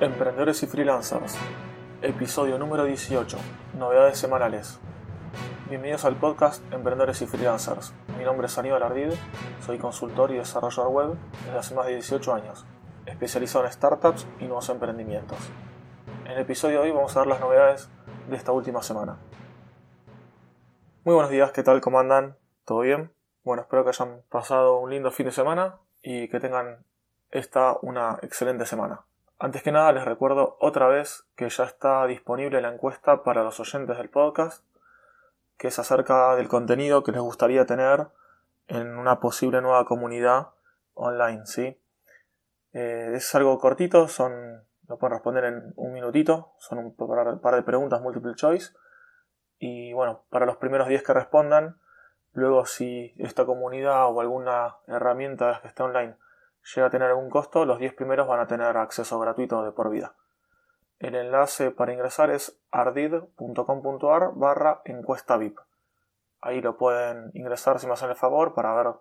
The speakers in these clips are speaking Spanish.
Emprendedores y freelancers, episodio número 18, novedades semanales. Bienvenidos al podcast Emprendedores y freelancers. Mi nombre es Aníbal Ardid, soy consultor y desarrollador web desde hace más de 18 años, especializado en startups y nuevos emprendimientos. En el episodio de hoy vamos a ver las novedades de esta última semana. Muy buenos días, ¿qué tal? ¿Cómo andan? ¿Todo bien? Bueno, espero que hayan pasado un lindo fin de semana y que tengan esta una excelente semana. Antes que nada les recuerdo otra vez que ya está disponible la encuesta para los oyentes del podcast, que es acerca del contenido que les gustaría tener en una posible nueva comunidad online, ¿sí? Eh, es algo cortito, son, lo pueden responder en un minutito, son un par de preguntas multiple choice. Y bueno, para los primeros 10 que respondan, luego si esta comunidad o alguna herramienta que esté online llega a tener algún costo, los 10 primeros van a tener acceso gratuito de por vida. El enlace para ingresar es ardid.com.ar barra encuesta VIP. Ahí lo pueden ingresar si me hacen el favor para ver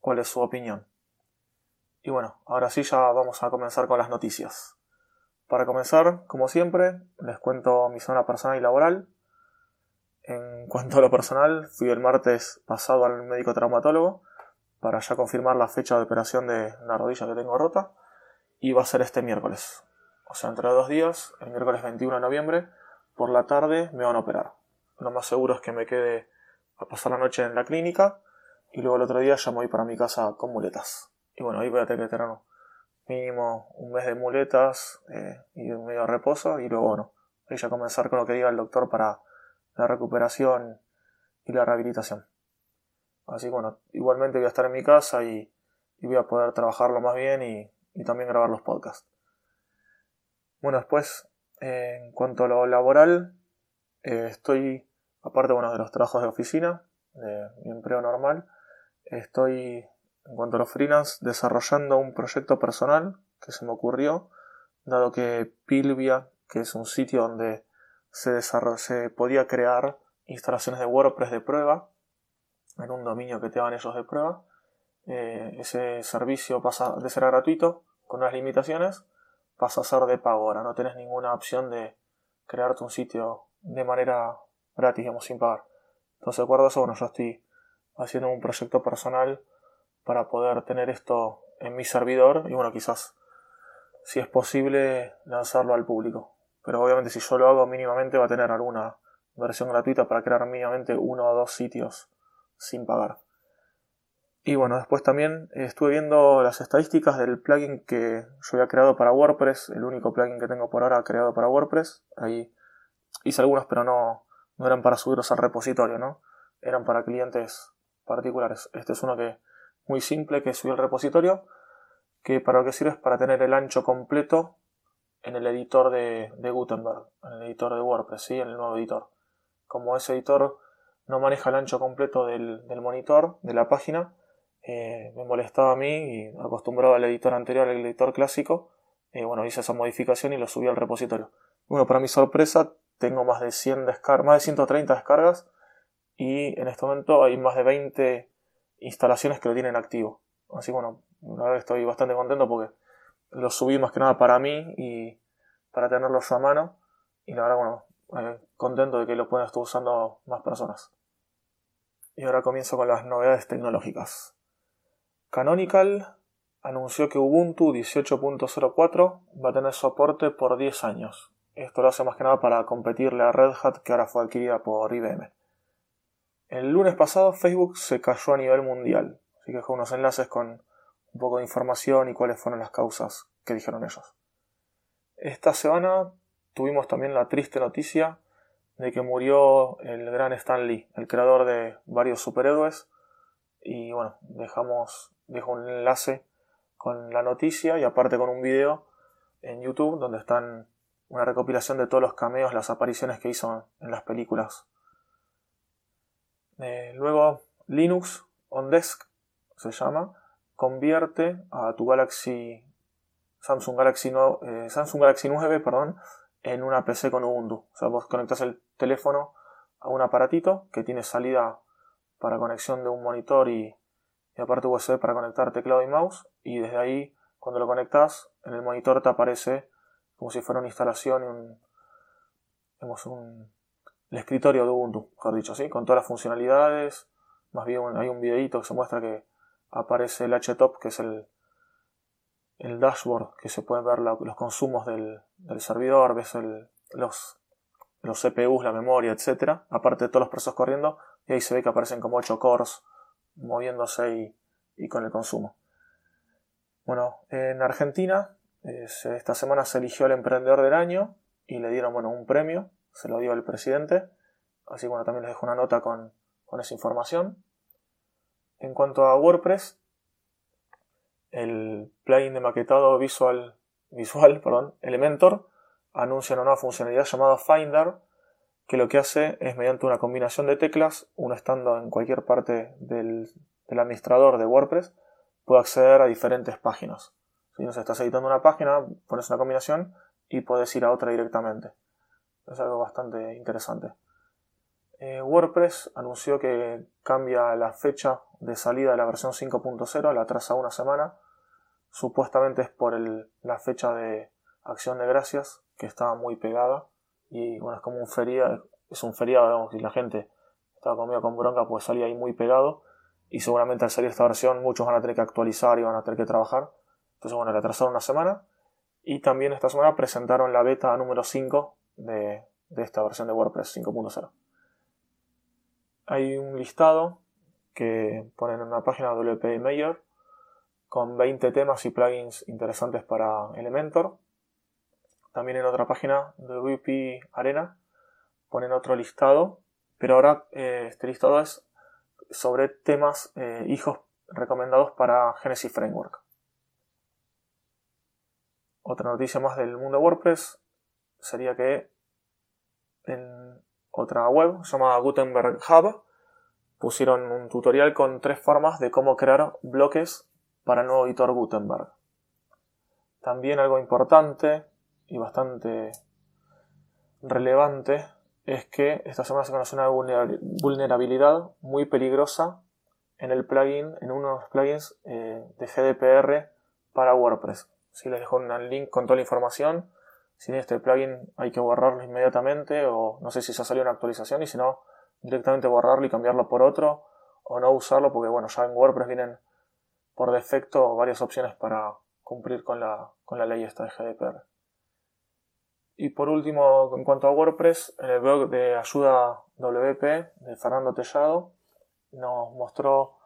cuál es su opinión. Y bueno, ahora sí ya vamos a comenzar con las noticias. Para comenzar, como siempre, les cuento mi zona personal y laboral. En cuanto a lo personal, fui el martes pasado al médico traumatólogo para ya confirmar la fecha de operación de la rodilla que tengo rota y va a ser este miércoles. O sea, entre dos días, el miércoles 21 de noviembre, por la tarde me van a operar. Lo más seguro es que me quede a pasar la noche en la clínica y luego el otro día ya me voy para mi casa con muletas. Y bueno, ahí voy a tener que tener mínimo un mes de muletas eh, y un medio de reposo y luego, bueno, ahí ya comenzar con lo que diga el doctor para la recuperación y la rehabilitación. Así que bueno, igualmente voy a estar en mi casa y, voy a poder trabajarlo más bien y, también grabar los podcasts. Bueno, después, eh, en cuanto a lo laboral, eh, estoy, aparte bueno, de los trabajos de oficina, de mi empleo normal, estoy, en cuanto a los freelance, desarrollando un proyecto personal que se me ocurrió, dado que Pilvia, que es un sitio donde se, se podía crear instalaciones de WordPress de prueba, en un dominio que te dan ellos de prueba. Eh, ese servicio pasa de ser gratuito, con unas limitaciones, pasa a ser de pago. Ahora no tenés ninguna opción de crearte un sitio de manera gratis, digamos, sin pagar. Entonces, de acuerdo a eso, bueno, yo estoy haciendo un proyecto personal para poder tener esto en mi servidor y bueno, quizás, si es posible, lanzarlo al público. Pero obviamente si yo lo hago mínimamente va a tener alguna versión gratuita para crear mínimamente uno o dos sitios sin pagar. Y bueno, después también estuve viendo las estadísticas del plugin que yo había creado para WordPress, el único plugin que tengo por ahora creado para WordPress. Ahí hice algunos, pero no, no eran para subirlos al repositorio, ¿no? Eran para clientes particulares. Este es uno que muy simple que subí al repositorio, que para lo que sirve es para tener el ancho completo en el editor de, de Gutenberg, en el editor de WordPress, ¿sí? en el nuevo editor. Como ese editor no maneja el ancho completo del, monitor, de la página. Eh, me molestaba a mí y acostumbrado al editor anterior, al editor clásico. Eh, bueno, hice esa modificación y lo subí al repositorio. Bueno, para mi sorpresa, tengo más de 100 descargas, más de 130 descargas y en este momento hay más de 20 instalaciones que lo tienen activo. Así bueno, la verdad estoy bastante contento porque lo subí más que nada para mí y para tenerlos a mano. Y la bueno, eh, contento de que lo puedan estar usando más personas. Y ahora comienzo con las novedades tecnológicas. Canonical anunció que Ubuntu 18.04 va a tener soporte por 10 años. Esto lo hace más que nada para competirle a Red Hat que ahora fue adquirida por IBM. El lunes pasado Facebook se cayó a nivel mundial, así que dejó unos enlaces con un poco de información y cuáles fueron las causas que dijeron ellos. Esta semana tuvimos también la triste noticia de que murió el gran Stan Lee, el creador de varios superhéroes. Y bueno, dejamos, dejo un enlace con la noticia y aparte con un video en YouTube donde están una recopilación de todos los cameos, las apariciones que hizo en las películas. Eh, luego, Linux on Desk se llama, convierte a tu Galaxy Samsung Galaxy, eh, Samsung Galaxy 9 perdón, en una PC con Ubuntu. O sea, vos conectas el teléfono a un aparatito que tiene salida para conexión de un monitor y, aparte USB para conectar teclado y mouse y desde ahí cuando lo conectas en el monitor te aparece como si fuera una instalación y un, un, el escritorio de Ubuntu, mejor dicho, ¿sí? con todas las funcionalidades. Más bien hay un videito que se muestra que aparece el HTOP, que es el, el dashboard, que se pueden ver los consumos del, servidor, ves los, los CPUs, la memoria, etc. Aparte de todos los procesos corriendo, y ahí se ve que aparecen como 8 cores moviéndose y, con el consumo. Bueno, en Argentina esta semana se eligió el emprendedor del año y le dieron bueno, un premio, se lo dio el presidente. Así que bueno, también les dejo una nota con, con esa información. En cuanto a WordPress, el plugin de maquetado visual, visual perdón, Elementor anuncia una nueva funcionalidad llamada Finder, que lo que hace es mediante una combinación de teclas, uno estando en cualquier parte del, administrador de WordPress, puede acceder a diferentes páginas. Si nos estás editando una página, pones una combinación y puedes ir a otra directamente. Es algo bastante interesante. Eh, WordPress anunció que cambia la fecha de salida de la versión 5.0, la atrasa una semana. Supuestamente es por la fecha de acción de gracias, que estaba muy pegada. Y bueno, es como un feriado, es un feriado, digamos, y la gente estaba conmigo con bronca, pues salía ahí muy pegado. Y seguramente al salir esta versión muchos van a tener que actualizar y van a tener que trabajar. Entonces, bueno, la una semana. Y también esta semana presentaron la beta número 5 de, de esta versión de WordPress 5.0 hay un listado que ponen en una página WP Mayor con 20 temas y plugins interesantes para Elementor. También en otra página de WP Arena ponen otro listado, pero ahora eh, este listado es sobre temas eh, hijos recomendados para Genesis Framework. Otra noticia más del mundo WordPress sería que en otra web llamada Gutenberg Hub, pusieron un tutorial con tres formas de cómo crear bloques para el nuevo editor Gutenberg. También algo importante y bastante relevante es que esta semana se conoce una vulnerabilidad muy peligrosa en el plugin, en uno de los plugins eh, de GDPR para WordPress. Si les dejo un link con toda la información, sin este plugin hay que borrarlo inmediatamente o no sé si se ha salido una actualización y si no, directamente borrarlo y cambiarlo por otro o no usarlo porque bueno, ya en WordPress vienen por defecto varias opciones para cumplir con la, con la ley esta de GDPR. Y por último, en cuanto a WordPress, en el blog de ayuda WP de Fernando Tellado nos mostró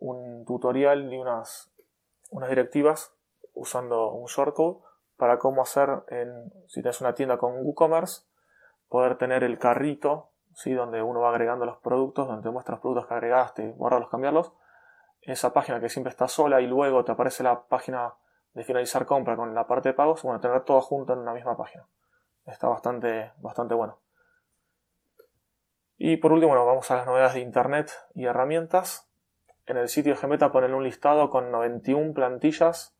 un tutorial y unas, unas directivas usando un shortcode para cómo hacer, en, si tienes una tienda con WooCommerce, poder tener el carrito, ¿sí? donde uno va agregando los productos, donde te muestra los productos que agregaste, borrarlos, cambiarlos. Esa página que siempre está sola y luego te aparece la página de finalizar compra con la parte de pagos, bueno, tener todo junto en una misma página. Está bastante, bastante bueno. Y por último, bueno, vamos a las novedades de Internet y herramientas. En el sitio de Gmeta ponen un listado con 91 plantillas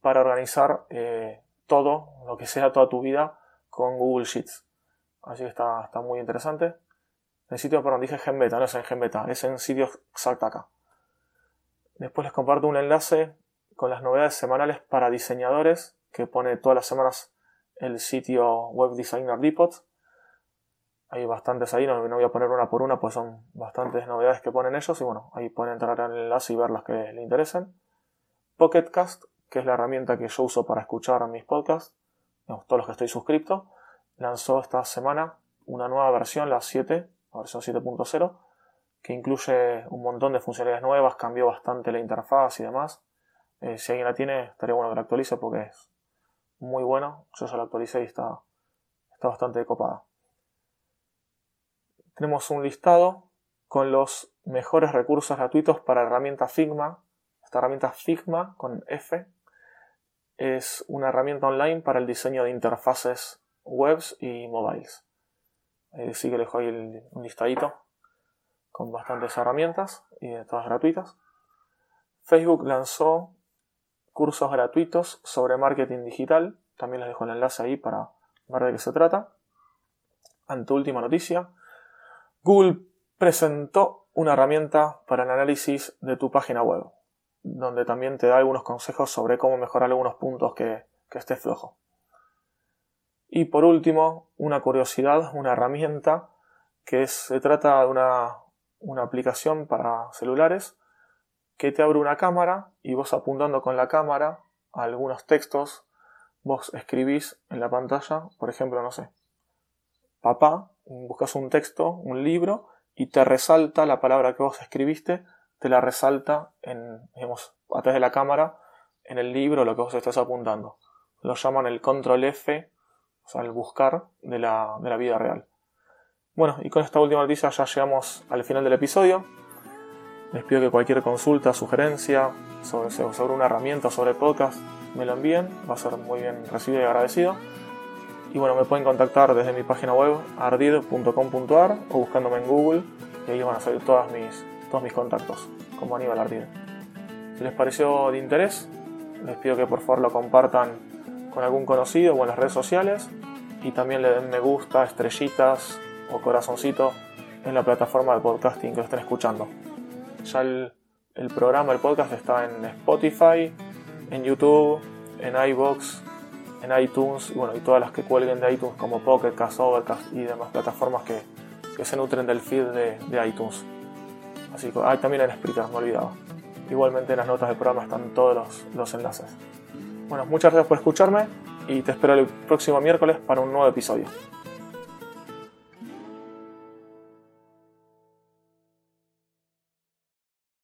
para organizar eh, todo, lo que sea toda tu vida con Google Sheets. Así que está, está muy interesante. En el sitio, perdón, dije Genbeta, no es en Genbeta, es en sitio exacto acá. Después les comparto un enlace con las novedades semanales para diseñadores que pone todas las semanas el sitio Web Designer Depot. Hay bastantes ahí, no, no, voy a poner una por una, pues son bastantes novedades que ponen ellos y bueno, ahí pueden entrar en el enlace y ver las que les interesen. Pocketcast, que es la herramienta que yo uso para escuchar mis podcasts, todos los que estoy suscrito, lanzó esta semana una nueva versión, la 7, la versión 7.0, que incluye un montón de funcionalidades nuevas, cambió bastante la interfaz y demás. Eh, si alguien la tiene, estaría bueno que la actualice porque es muy bueno. Yo ya la actualicé y está, está bastante copada. Tenemos un listado con los mejores recursos gratuitos para herramienta Figma. Esta herramienta Figma con F es una herramienta online para el diseño de interfaces webs y mobiles. Ahí sí que les dejo ahí un listadito con bastantes herramientas y todas gratuitas. Facebook lanzó cursos gratuitos sobre marketing digital. También les dejo el enlace ahí para ver de qué se trata. Ante última noticia, Google presentó una herramienta para el análisis de tu página web, donde también te da algunos consejos sobre cómo mejorar algunos puntos que, que esté flojo. Y por último, una curiosidad, una herramienta que se trata de una, una aplicación para celulares que te abre una cámara y vos apuntando con la cámara algunos textos, vos escribís en la pantalla, por ejemplo, no sé, papá, buscas un texto, un libro, y te resalta la palabra que vos escribiste, te la resalta en, digamos, a de la cámara en el libro lo que vos estás apuntando. Lo llaman el control F, o sea, el buscar de la, de la vida real. Bueno, y con esta última noticia ya llegamos al final del episodio. Les pido que cualquier consulta, sugerencia sobre, sobre una herramienta, sobre el podcast, me lo envíen. Va a ser muy bien recibido y agradecido. Y bueno, me pueden contactar desde mi página web ardid.com.ar o buscándome en Google y ahí van a salir todas mis, todos mis contactos como Aníbal Ardid. Si les pareció de interés, les pido que por favor lo compartan con algún conocido o en las redes sociales y también le den me gusta, estrellitas o corazoncito en la plataforma de podcasting que lo estén escuchando. Ya el, programa, el podcast está en Spotify, en YouTube, en iBox, en iTunes bueno, y todas las que cuelguen de iTunes como Pocket Cast, Overcast y demás plataformas que, que se nutren del feed de, iTunes. Así que ah, también en Spreaker, me olvidaba. Igualmente en las notas del programa están todos los, los enlaces. Bueno, muchas gracias por escucharme y te espero el próximo miércoles para un nuevo episodio.